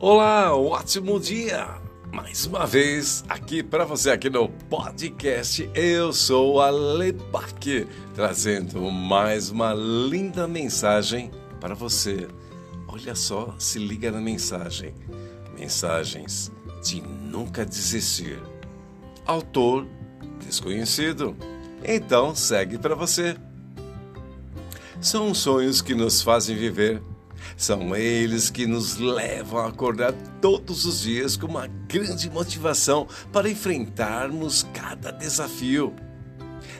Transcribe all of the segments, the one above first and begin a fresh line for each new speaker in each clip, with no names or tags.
Olá, ótimo dia! Mais uma vez aqui para você aqui no podcast. Eu sou a Lebac, trazendo mais uma linda mensagem para você. Olha só, se liga na mensagem. Mensagens de nunca desistir. Autor desconhecido. Então segue para você. São sonhos que nos fazem viver são eles que nos levam a acordar todos os dias com uma grande motivação para enfrentarmos cada desafio.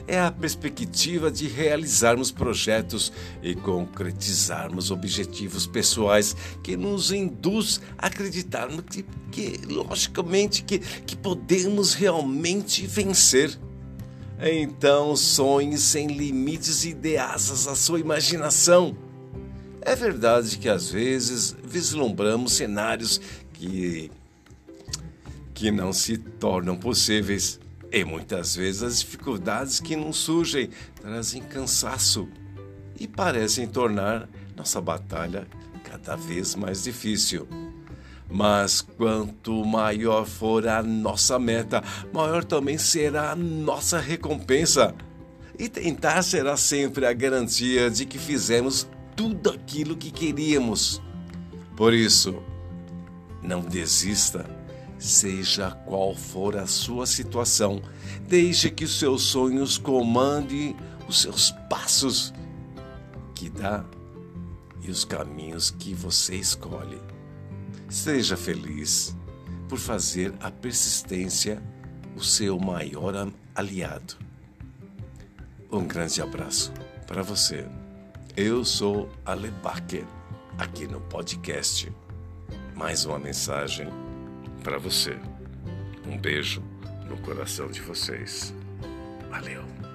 É a perspectiva de realizarmos projetos e concretizarmos objetivos pessoais que nos induz a acreditarmos que, que logicamente, que, que podemos realmente vencer. Então sonhe sem limites e dê asas à sua imaginação. É verdade que às vezes vislumbramos cenários que, que não se tornam possíveis. E muitas vezes as dificuldades que nos surgem trazem cansaço e parecem tornar nossa batalha cada vez mais difícil. Mas quanto maior for a nossa meta, maior também será a nossa recompensa. E tentar será sempre a garantia de que fizemos tudo aquilo que queríamos. Por isso, não desista, seja qual for a sua situação, deixe que os seus sonhos comandem os seus passos que dá e os caminhos que você escolhe. Seja feliz por fazer a persistência o seu maior aliado. Um grande abraço para você. Eu sou Alebaque, aqui no podcast. Mais uma mensagem para você. Um beijo no coração de vocês. Valeu!